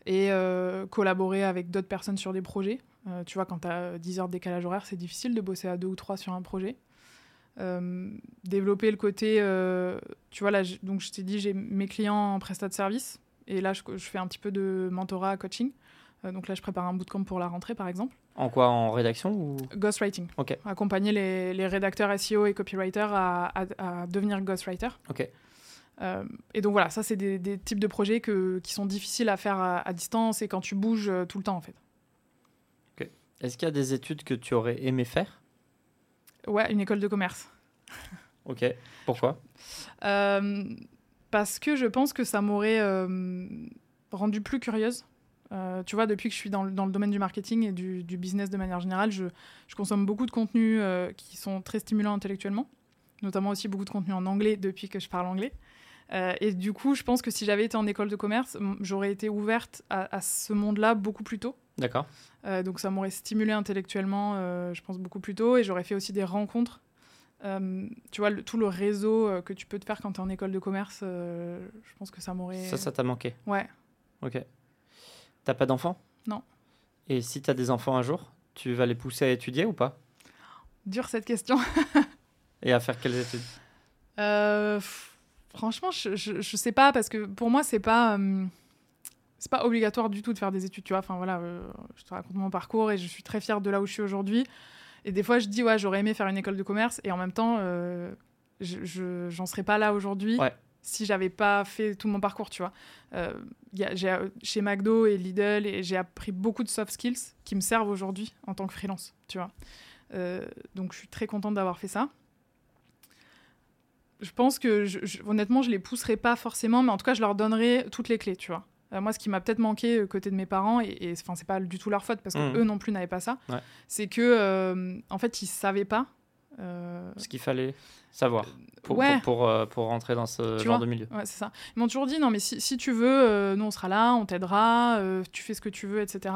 et euh, collaborer avec d'autres personnes sur des projets. Euh, tu vois, quand tu as 10 heures de décalage horaire, c'est difficile de bosser à deux ou trois sur un projet. Euh, développer le côté, euh, tu vois, là, donc je t'ai dit, j'ai mes clients en prestat de service. Et là, je, je fais un petit peu de mentorat, coaching. Euh, donc là, je prépare un bootcamp pour la rentrée, par exemple. En quoi En rédaction ou? Ghostwriting. Ok. Accompagner les, les rédacteurs SEO et copywriters à, à- à devenir ghostwriter. Ok. Euh, et donc voilà, ça, c'est des, des types de projets que, qui sont difficiles à faire à, à distance et quand tu bouges euh, tout le temps, en fait. Est-ce qu'il y a des études que tu aurais aimé faire? Ouais, une école de commerce. Ok. Pourquoi? Euh, parce que je pense que ça m'aurait euh, rendue plus curieuse. Euh, tu vois, depuis que je suis dans le, dans le domaine du marketing et du, du business de manière générale, je, je consomme beaucoup de contenus euh, qui sont très stimulants intellectuellement, notamment aussi beaucoup de contenus en anglais depuis que je parle anglais. Euh, et du coup, je pense que si j'avais été en école de commerce, j'aurais été ouverte à, à ce monde-là beaucoup plus tôt. D'accord. Donc ça m'aurait stimulé intellectuellement, je pense, beaucoup plus tôt. Et j'aurais fait aussi des rencontres. Euh, tu vois, le- tout le réseau euh, que tu peux te faire quand tu es en école de commerce, euh, je pense que ça m'aurait... Ça, ça t'a manqué. Ouais. Ok. T'as pas d'enfants? Non. Et si t'as des enfants un jour, tu vas les pousser à étudier ou pas? Dure cette question. Et à faire quelles études? Euh, franchement, je, je, je sais pas, parce que pour moi, c'est pas... euh, c'est pas obligatoire du tout de faire des études, tu vois. Enfin voilà, euh, je te raconte mon parcours et je suis très fière de là où je suis aujourd'hui. Et des fois, je dis, ouais, j'aurais aimé faire une école de commerce et en même temps, je, je- j'en serais pas là aujourd'hui Ouais. Si j'avais pas fait tout mon parcours, tu vois. Euh, y a- j'ai, euh, chez McDo et Lidl, et j'ai appris beaucoup de soft skills qui me servent aujourd'hui en tant que freelance, tu vois. Euh, donc, je suis très contente d'avoir fait ça. Je pense que, je- je- honnêtement, je les pousserai pas forcément, mais en tout cas, je leur donnerai toutes les clés, tu vois. Euh, moi, ce qui m'a peut-être manqué côté de mes parents, et, enfin, c'est pas du tout leur faute parce que Mhm. eux non plus n'avaient pas ça, Ouais. c'est que, en fait, ils savaient pas. Euh, Ce qu'il fallait savoir pour, ouais. pour, pour, euh, pour rentrer dans ce Tu genre vois de milieu. Ouais, c'est ça. Ils m'ont toujours dit non, mais si, si tu veux, euh, nous on sera là, on t'aidera, euh, tu fais ce que tu veux, etc.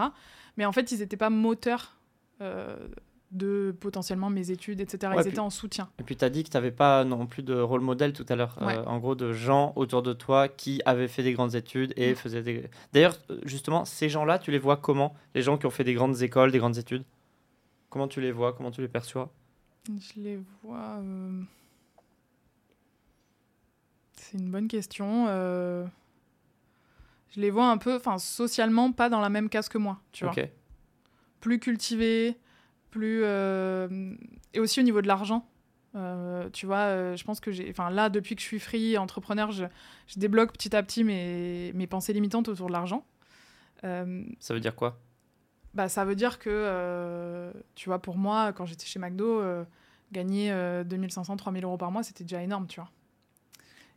Mais en fait, ils n'étaient pas moteurs de potentiellement mes études, etc. Ouais, ils puis- étaient en soutien. Et puis tu as dit que tu n'avais pas non plus de rôle modèle tout à l'heure. Ouais. Euh, en gros, de gens autour de toi qui avaient fait des grandes études et Mm. faisaient des. D'ailleurs, justement, ces gens-là, tu les vois comment? Les gens qui ont fait des grandes écoles, des grandes études? Comment tu les vois? Comment tu les perçois? Je les vois. euh, C'est une bonne question. euh, Je les vois un peu, enfin, socialement, pas dans la même case que moi, tu vois. Plus cultivé, plus euh, et aussi au niveau de l'argent. Euh, tu vois, euh, je pense que j'ai, enfin là depuis que je suis free entrepreneur, je, je débloque petit à petit mes, mes pensées limitantes autour de l'argent. Euh, Ça veut dire quoi? Bah, ça veut dire que, euh, tu vois, pour moi, quand j'étais chez McDo, euh, gagner euh, 2500, 3000 euros par mois, c'était déjà énorme, tu vois.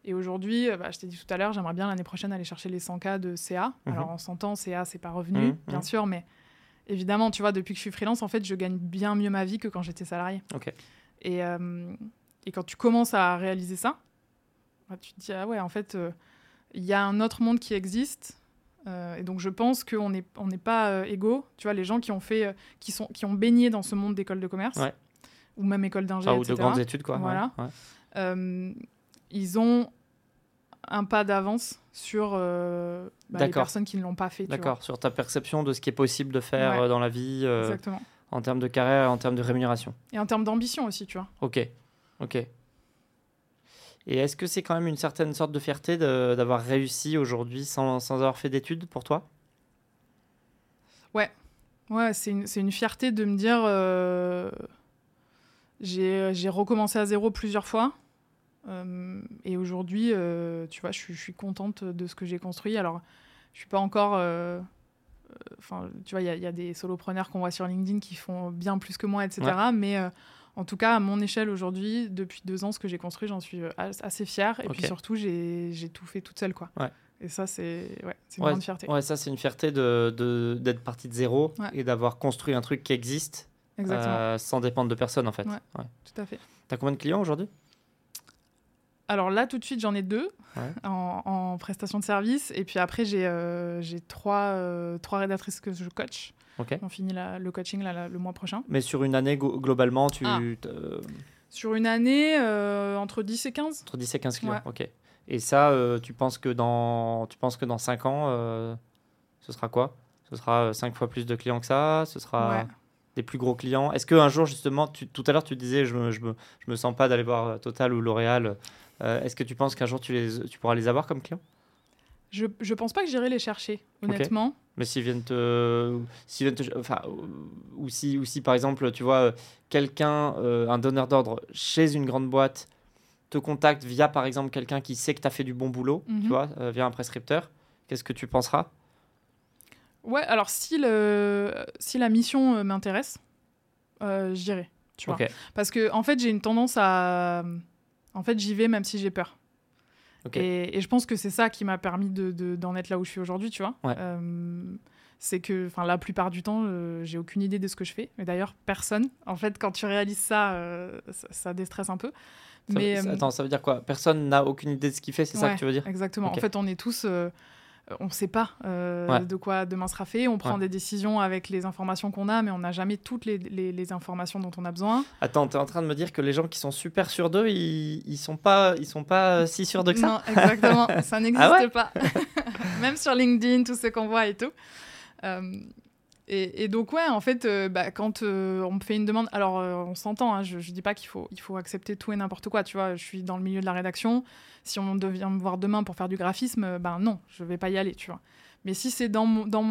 Et aujourd'hui, euh, bah, je t'ai dit tout à l'heure, j'aimerais bien l'année prochaine aller chercher les 100K de CA. Mhm. Alors, on s'entend, CA, c'est pas revenu, Mhm, bien mhm. sûr, mais évidemment, tu vois, depuis que je suis freelance, en fait, je gagne bien mieux ma vie que quand j'étais salarié. Ok. Et, euh, et quand tu commences à réaliser ça, bah, tu te dis, ah ouais, en fait, euh, il y a un autre monde qui existe. Euh, et donc, je pense qu'on n'est on n'est pas euh, égaux. Tu vois, les gens qui ont, fait, euh, qui, sont, qui ont baigné dans ce monde d'école de commerce, Ouais. ou même école d'ingé, Enfin, ou etc., de grandes études, quoi. ouais, Voilà. ouais. ils ont un pas d'avance sur bah, les personnes qui ne l'ont pas fait. D'accord. Sur ta perception de ce qui est possible de faire dans la vie, Exactement. en termes de carrière, en termes de rémunération. Et en termes d'ambition aussi, tu vois. Ok. Ok. Et est-ce que c'est quand même une certaine sorte de fierté d'avoir réussi aujourd'hui sans, sans avoir fait d'études pour toi? Ouais, c'est une, une fierté de me dire euh, j'ai recommencé à zéro plusieurs fois. Euh, et aujourd'hui, euh, tu vois, je suis, je suis contente de ce que j'ai construit. Alors, je suis pas encore. euh, Enfin, tu vois, il y, a- il y a des solopreneurs qu'on voit sur LinkedIn qui font bien plus que moi, etc. Mais en tout cas, à mon échelle aujourd'hui, depuis deux ans, ce que j'ai construit, j'en suis euh, as- assez fière. Et puis surtout, j'ai tout fait toute seule, quoi. Ouais. Et ça, c'est ouais, une Ouais, grande fierté. Ouais, ça c'est une fierté de de- d'être parti de zéro et d'avoir construit un truc qui existe euh, sans dépendre de personne en fait. Tout à fait. T'as combien de clients aujourd'hui? Alors là, tout de suite, j'en ai deux Ouais. en, en prestation de service. Et puis après, j'ai euh, trois, euh, trois rédactrices que je coach. On finit la- le coaching là, le mois prochain. Mais sur une année, globalement, tu Ah. Sur une année, euh, entre 10 et 15 entre 10 et 15 clients. Ouais. Ok. Et ça, euh, tu penses que dans, tu penses que dans 5 ans, euh, ce sera quoi? Ce sera 5 fois plus de clients que ça? Ce sera Ouais. des plus gros clients? Est-ce qu'un jour, justement, tu- tout à l'heure, tu disais, je me, je me, je me sens pas d'aller voir Total ou L'Oréal. Est-ce que tu penses qu'un jour, tu, les, tu pourras les avoir comme clients? Je, je pense pas que j'irai les chercher, honnêtement. Mais s'ils viennent te. S'ils viennent te enfin, ou- si, ou si, par exemple, tu vois, euh, quelqu'un, euh, un donneur d'ordre chez une grande boîte, te contacte via, par exemple, quelqu'un qui sait que tu as fait du bon boulot, tu Mhm. vois, euh, via un prescripteur, qu'est-ce que tu penseras? Ouais, alors si, le, si la mission euh, m'intéresse, j'irai. Tu vois. Parce que en fait, j'ai une tendance à. En fait, j'y vais même si j'ai peur. Et, et je pense que c'est ça qui m'a permis de- de- d'en être là où je suis aujourd'hui, tu vois. Ouais. Euh, c'est que, la plupart du temps, euh, j'ai aucune idée de ce que je fais. Mais d'ailleurs, personne. En fait, quand tu réalises ça, euh, ça, ça déstresse un peu. Ça- Mais ça- euh, Attends, ça veut dire quoi? Personne n'a aucune idée de ce qu'il fait, c'est ça que tu veux dire? Exactement. En fait, on est tous. Euh, on ne sait pas euh, Ouais. de quoi demain sera fait. On prend Ouais. des décisions avec les informations qu'on a, mais on n'a jamais toutes les, les- les informations dont on a besoin. Attends, tu es en train de me dire que les gens qui sont super sûrs d'eux, ils, ils sont pas, ils sont pas euh, si sûrs de que ça? Non, exactement. ça n'existe Ah ouais? pas. Même sur LinkedIn, tout ce qu'on voit et tout. Euh, et, donc, ouais, en fait, euh, bah, quand euh, on me fait une demande, alors euh, on s'entend, hein, je ne dis pas qu'il faut, accepter tout et n'importe quoi, tu vois, je suis dans le milieu de la rédaction, si on devient me voir demain pour faire du graphisme, ben non, je vais pas y aller, tu vois. Mais si c'est dans mon, dans,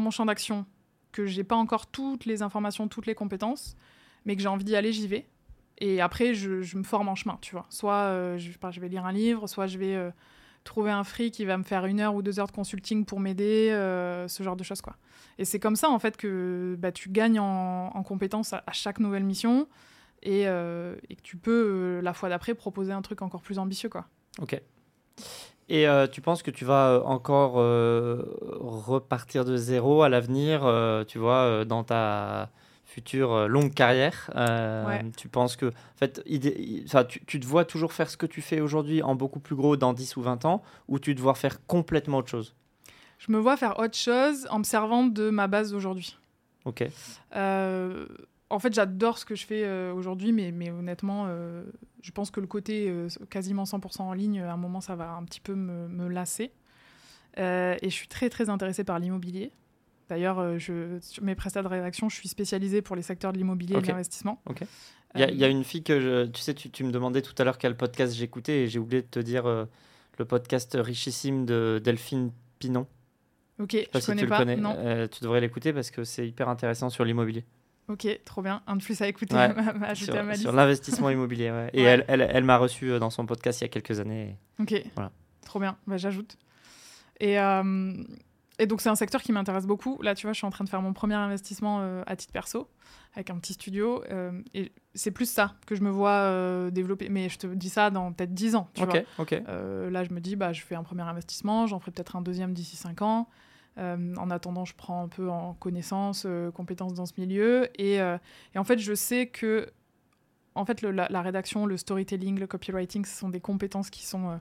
mon, champ d'action, que j'ai pas encore toutes les informations, toutes les compétences, mais que j'ai envie d'y aller, j'y vais. Et après, je, je me forme en chemin, tu vois. Soit je, je je vais lire un livre, soit je vais trouver un free qui va me faire une heure ou deux heures de consulting pour m'aider, euh, ce genre de choses, quoi. Et c'est comme ça, en fait, que bah, tu gagnes en, en compétences à, chaque nouvelle mission et, euh, et que tu peux, euh, la fois d'après, proposer un truc encore plus ambitieux, quoi. Ok. Et tu penses que tu vas encore repartir de zéro à l'avenir, tu vois, dans ta future euh, longue carrière euh, Ouais. Tu penses que, en fait, idé- i- enfin, tu, tu te vois toujours faire ce que tu fais aujourd'hui en beaucoup plus gros dans 10 ou 20 ans, ou tu te vois faire complètement autre chose? Je me vois faire autre chose en me servant de ma base d'aujourd'hui. Ok. Euh, en fait, j'adore ce que je fais euh, aujourd'hui, mais, mais honnêtement, je pense que le côté quasiment 100% en ligne, à un moment, ça va un petit peu me, me lasser. Et je suis très, très intéressée par l'immobilier. D'ailleurs, euh, je- sur mes prestats de rédaction, je suis spécialisée pour les secteurs de l'immobilier et de l'investissement. Il y, a- il y a une fille que je, tu sais, tu, tu me demandais tout à l'heure quel podcast j'écoutais et j'ai oublié de te dire euh, le podcast richissime de Delphine Pinon. Ok, Je sais pas je si connais tu pas. le connais. Non. Euh, tu devrais l'écouter parce que c'est hyper intéressant sur l'immobilier. Ok, trop bien. Un de plus à écouter, Ouais. à sur, à ma sur l'investissement immobilier. ouais. Et Ouais. elle, elle, elle m'a reçu dans son podcast il y a quelques années. Ok, Voilà. trop bien, bah, j'ajoute. Et, euh, et donc c'est un secteur qui m'intéresse beaucoup. Là, tu vois, je suis en train de faire mon premier investissement euh, à titre perso, avec un petit studio. euh, et c'est plus ça que je me vois euh, développer. Mais je te dis ça dans peut-être 10 ans, tu vois. là, je me dis, bah, je fais un premier investissement, j'en ferai peut-être un deuxième d'ici 5 ans. En attendant, je prends un peu en connaissance, compétences dans ce milieu. Et, et en fait, je sais que en fait, le- la, la rédaction, le storytelling, le copywriting, ce sont des compétences qui sont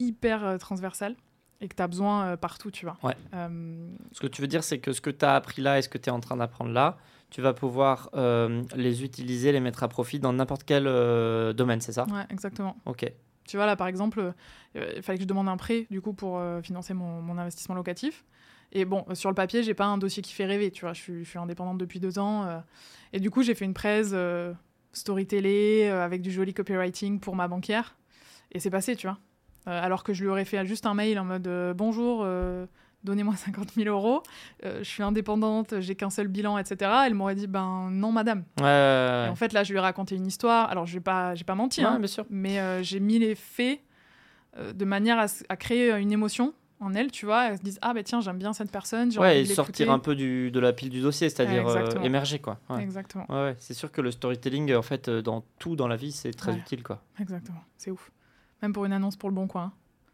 hyper transversales et que tu as besoin euh, partout, tu vois. Ouais. Euh, Ce que tu veux dire, c'est que ce que tu as appris là et ce que tu es en train d'apprendre là, tu vas pouvoir euh, les utiliser, les mettre à profit dans n'importe quel domaine, c'est ça? Ouais, exactement. Ok. Tu vois, là, par exemple, il fallait que je demande un prêt, du coup, pour financer mon, mon investissement locatif. Et bon, sur le papier, j'ai pas un dossier qui fait rêver, tu vois. Je suis, je suis indépendante depuis deux ans. euh, et du coup, j'ai fait une presse euh, story télé euh, avec du joli copywriting pour ma banquière. Et c'est passé, tu vois. Euh, alors que je lui aurais fait juste un mail en mode euh, Bonjour, euh, donnez-moi 50 000 euros. euh, je suis indépendante, j'ai qu'un seul bilan, etc. Elle m'aurait dit Ben non, madame. Ouais, ouais, Et en fait, là, je lui ai raconté une histoire. Alors, je n'ai pas, pas menti, hein, bien sûr. mais euh, j'ai mis les faits euh, de manière à, à créer une émotion en elle, tu vois. Elle se dise Ah, ben tiens, j'aime bien cette personne. Ouais, et sortir un peu du, de la pile du dossier, c'est-à-dire émerger, quoi. Exactement. C'est sûr que le storytelling, en fait, dans tout dans la vie, c'est très utile, quoi. Exactement. C'est ouf. Même pour une annonce pour le bon coin.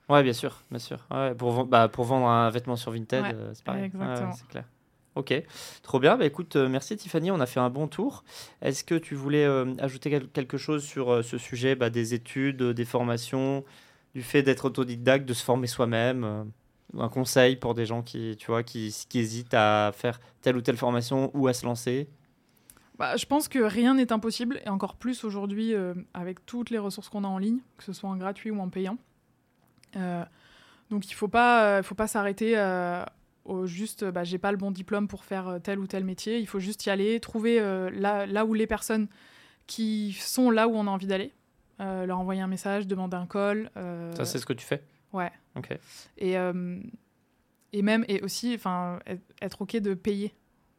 Ouais, bien sûr, bien sûr. Ouais, pour, ven- bah, pour vendre un vêtement sur Vinted, Ouais, euh, c'est pareil. Exactement. c'est clair. Ok, trop bien. Bah, écoute, euh, merci Tiffany, on a fait un bon tour. Est-ce que tu voulais euh, ajouter quel- quelque chose sur euh, ce sujet bah, des études, des formations, du fait d'être autodidacte, de se former soi-même un conseil pour des gens qui, tu vois, qui, qui hésitent à faire telle ou telle formation ou à se lancer? Bah, je pense que rien n'est impossible, et encore plus aujourd'hui euh, avec toutes les ressources qu'on a en ligne, que ce soit en gratuit ou en payant. Euh, donc il ne faut pas, faut pas s'arrêter au juste, bah, j'ai pas le bon diplôme pour faire tel ou tel métier. Il faut juste y aller, trouver là, là où les personnes qui sont là où on a envie d'aller, leur envoyer un message, demander un call. Ça, c'est ce que tu fais? Ouais. Ok. Et, et même, et aussi, être OK de payer.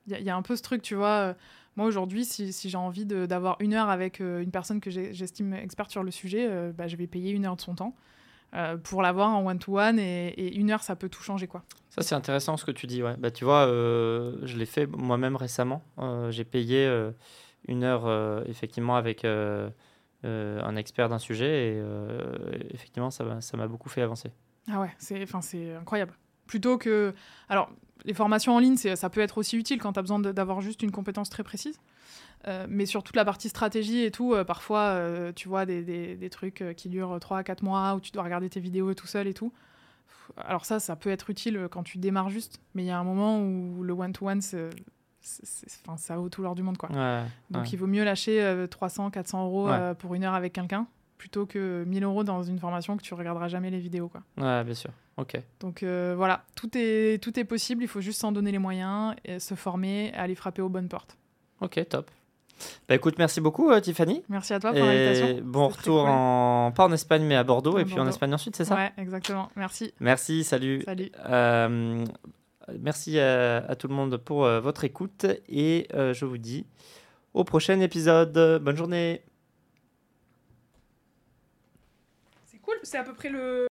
Il y, y, a un peu ce truc, tu vois moi, aujourd'hui, si, si j'ai envie d'avoir une heure avec euh, une personne que j'estime experte sur le sujet, euh, bah, je vais payer une heure de son temps euh, pour l'avoir en one-to-one. et, une heure, ça peut tout changer. quoi. Ça, c'est intéressant ce que tu dis. Ouais. Bah, tu vois, je l'ai fait moi-même récemment. j'ai payé une heure, effectivement, avec un expert d'un sujet. Et effectivement, ça m'a beaucoup fait avancer. Ah ouais, c'est incroyable. Plutôt que. Alors, les formations en ligne, ça peut être aussi utile quand tu as besoin d'avoir juste une compétence très précise. Euh, mais sur toute la partie stratégie et tout, euh, parfois, euh, tu vois des, des, trucs qui durent 3 à 4 mois où tu dois regarder tes vidéos tout seul et tout. Alors ça, ça peut être utile quand tu démarres juste, mais il y a un moment où le one-to-one, ça vaut tout l'or du monde. Quoi. Donc il vaut mieux lâcher 300, 400 euros pour une heure avec quelqu'un plutôt que 1000 euros dans une formation que tu regarderas jamais les vidéos. Quoi. Ouais, bien sûr. Donc euh, voilà, tout est, tout est possible, il faut juste s'en donner les moyens, et se former, aller frapper aux bonnes portes. Ok, top. Bah écoute, merci beaucoup euh, Tiffany. Merci à toi pour l'invitation. Bon retour en pas en Espagne mais à Bordeaux et puis en Espagne ensuite, c'est ça? Ouais, exactement. Merci. Merci, salut. Salut. Euh, merci à, à, tout le monde pour votre écoute et je vous dis au prochain épisode. Bonne journée. C'est cool, c'est à peu près le